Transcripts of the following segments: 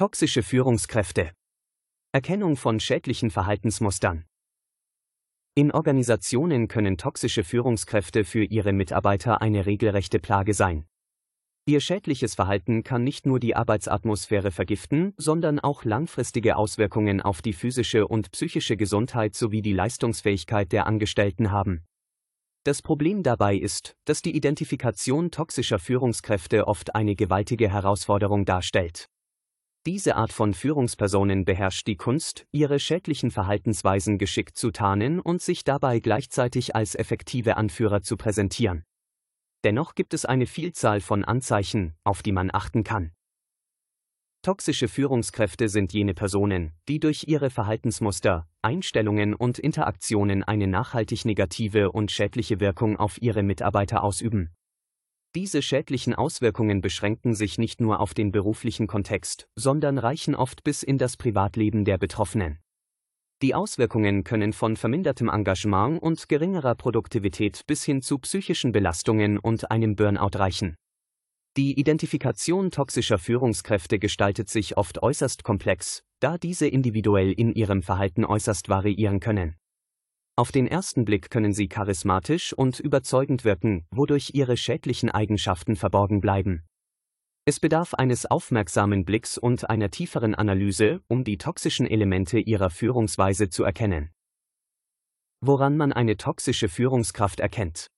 Toxische Führungskräfte. Erkennung von schädlichen Verhaltensmustern. In Organisationen können toxische Führungskräfte für ihre Mitarbeiter eine regelrechte Plage sein. Ihr schädliches Verhalten kann nicht nur die Arbeitsatmosphäre vergiften, sondern auch langfristige Auswirkungen auf die physische und psychische Gesundheit sowie die Leistungsfähigkeit der Angestellten haben. Das Problem dabei ist, dass die Identifikation toxischer Führungskräfte oft eine gewaltige Herausforderung darstellt. Diese Art von Führungspersonen beherrscht die Kunst, ihre schädlichen Verhaltensweisen geschickt zu tarnen und sich dabei gleichzeitig als effektive Anführer zu präsentieren. Dennoch gibt es eine Vielzahl von Anzeichen, auf die man achten kann. Toxische Führungskräfte sind jene Personen, die durch ihre Verhaltensmuster, Einstellungen und Interaktionen eine nachhaltig negative und schädliche Wirkung auf ihre Mitarbeiter ausüben. Diese schädlichen Auswirkungen beschränken sich nicht nur auf den beruflichen Kontext, sondern reichen oft bis in das Privatleben der Betroffenen. Die Auswirkungen können von vermindertem Engagement und geringerer Produktivität bis hin zu psychischen Belastungen und einem Burnout reichen. Die Identifikation toxischer Führungskräfte gestaltet sich oft äußerst komplex, da diese individuell in ihrem Verhalten äußerst variieren können. Auf den ersten Blick können sie charismatisch und überzeugend wirken, wodurch ihre schädlichen Eigenschaften verborgen bleiben. Es bedarf eines aufmerksamen Blicks und einer tieferen Analyse, um die toxischen Elemente ihrer Führungsweise zu erkennen. Woran man eine toxische Führungskraft erkennt.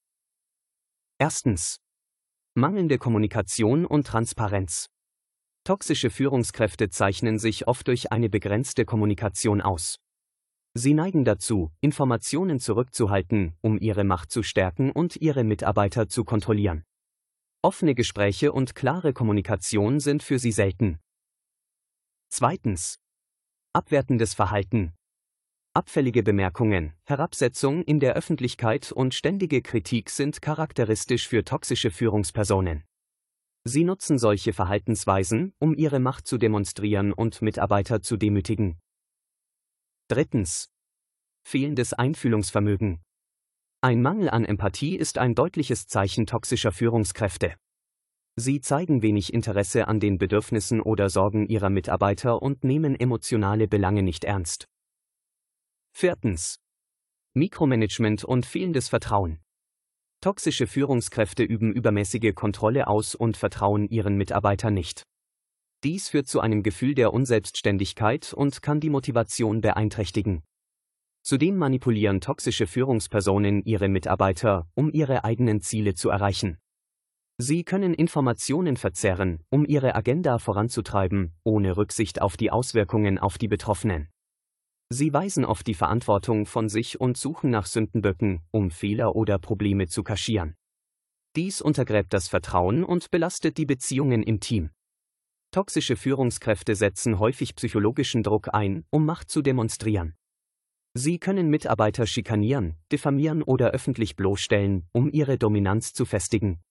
Erstens. Mangelnde Kommunikation und Transparenz. Toxische Führungskräfte zeichnen sich oft durch eine begrenzte Kommunikation aus. Sie neigen dazu, Informationen zurückzuhalten, um ihre Macht zu stärken und ihre Mitarbeiter zu kontrollieren. Offene Gespräche und klare Kommunikation sind für sie selten. Zweitens. Abwertendes Verhalten. Abfällige Bemerkungen, Herabsetzung in der Öffentlichkeit und ständige Kritik sind charakteristisch für toxische Führungspersonen. Sie nutzen solche Verhaltensweisen, um ihre Macht zu demonstrieren und Mitarbeiter zu demütigen. Drittens. Fehlendes Einfühlungsvermögen. Ein Mangel an Empathie ist ein deutliches Zeichen toxischer Führungskräfte. Sie zeigen wenig Interesse an den Bedürfnissen oder Sorgen ihrer Mitarbeiter und nehmen emotionale Belange nicht ernst. Viertens. Mikromanagement und fehlendes Vertrauen. Toxische Führungskräfte üben übermäßige Kontrolle aus und vertrauen ihren Mitarbeitern nicht. Dies führt zu einem Gefühl der Unselbstständigkeit und kann die Motivation beeinträchtigen. Zudem manipulieren toxische Führungspersonen ihre Mitarbeiter, um ihre eigenen Ziele zu erreichen. Sie können Informationen verzerren, um ihre Agenda voranzutreiben, ohne Rücksicht auf die Auswirkungen auf die Betroffenen. Sie weisen oft die Verantwortung von sich und suchen nach Sündenböcken, um Fehler oder Probleme zu kaschieren. Dies untergräbt das Vertrauen und belastet die Beziehungen im Team. Toxische Führungskräfte setzen häufig psychologischen Druck ein, um Macht zu demonstrieren. Sie können Mitarbeiter schikanieren, diffamieren oder öffentlich bloßstellen, um ihre Dominanz zu festigen.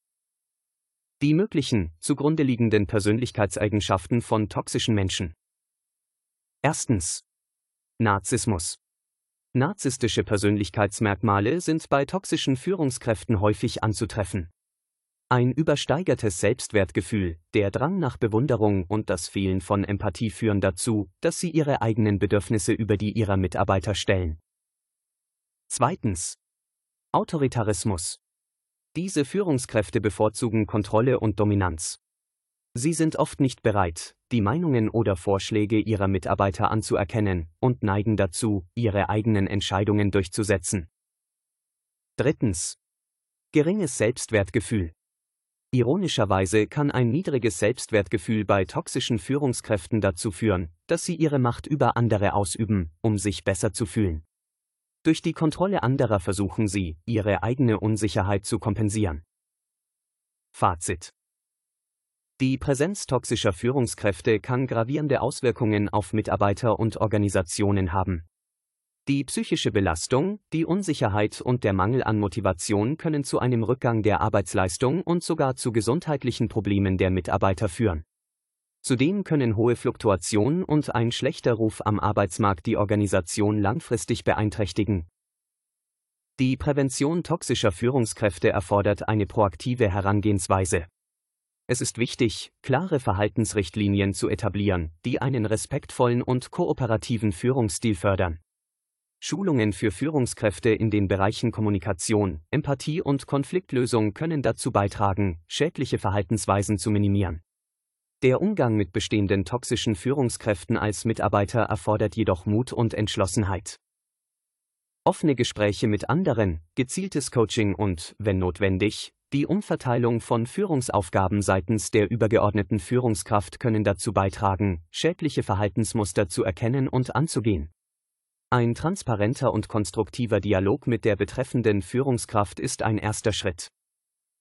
Die möglichen, zugrunde liegenden Persönlichkeitseigenschaften von toxischen Menschen. Erstens. Narzissmus. Narzisstische Persönlichkeitsmerkmale sind bei toxischen Führungskräften häufig anzutreffen. Ein übersteigertes Selbstwertgefühl, der Drang nach Bewunderung und das Fehlen von Empathie führen dazu, dass sie ihre eigenen Bedürfnisse über die ihrer Mitarbeiter stellen. Zweitens. Autoritarismus. Diese Führungskräfte bevorzugen Kontrolle und Dominanz. Sie sind oft nicht bereit, die Meinungen oder Vorschläge ihrer Mitarbeiter anzuerkennen und neigen dazu, ihre eigenen Entscheidungen durchzusetzen. Drittens. Geringes Selbstwertgefühl. Ironischerweise kann ein niedriges Selbstwertgefühl bei toxischen Führungskräften dazu führen, dass sie ihre Macht über andere ausüben, um sich besser zu fühlen. Durch die Kontrolle anderer versuchen sie, ihre eigene Unsicherheit zu kompensieren. Fazit die Präsenz toxischer Führungskräfte kann gravierende Auswirkungen auf Mitarbeiter und Organisationen haben. Die psychische Belastung, die Unsicherheit und der Mangel an Motivation können zu einem Rückgang der Arbeitsleistung und sogar zu gesundheitlichen Problemen der Mitarbeiter führen. Zudem können hohe Fluktuation und ein schlechter Ruf am Arbeitsmarkt die Organisation langfristig beeinträchtigen. Die Prävention toxischer Führungskräfte erfordert eine proaktive Herangehensweise. Es ist wichtig, klare Verhaltensrichtlinien zu etablieren, die einen respektvollen und kooperativen Führungsstil fördern. Schulungen für Führungskräfte in den Bereichen Kommunikation, Empathie und Konfliktlösung können dazu beitragen, schädliche Verhaltensweisen zu minimieren. Der Umgang mit bestehenden toxischen Führungskräften als Mitarbeiter erfordert jedoch Mut und Entschlossenheit. Offene Gespräche mit anderen, gezieltes Coaching und, wenn notwendig, die Umverteilung von Führungsaufgaben seitens der übergeordneten Führungskraft können dazu beitragen, schädliche Verhaltensmuster zu erkennen und anzugehen. Ein transparenter und konstruktiver Dialog mit der betreffenden Führungskraft ist ein erster Schritt.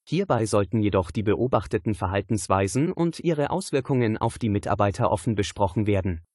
Hierbei sollten jedoch die beobachteten Verhaltensweisen und ihre Auswirkungen auf die Mitarbeiter offen besprochen werden.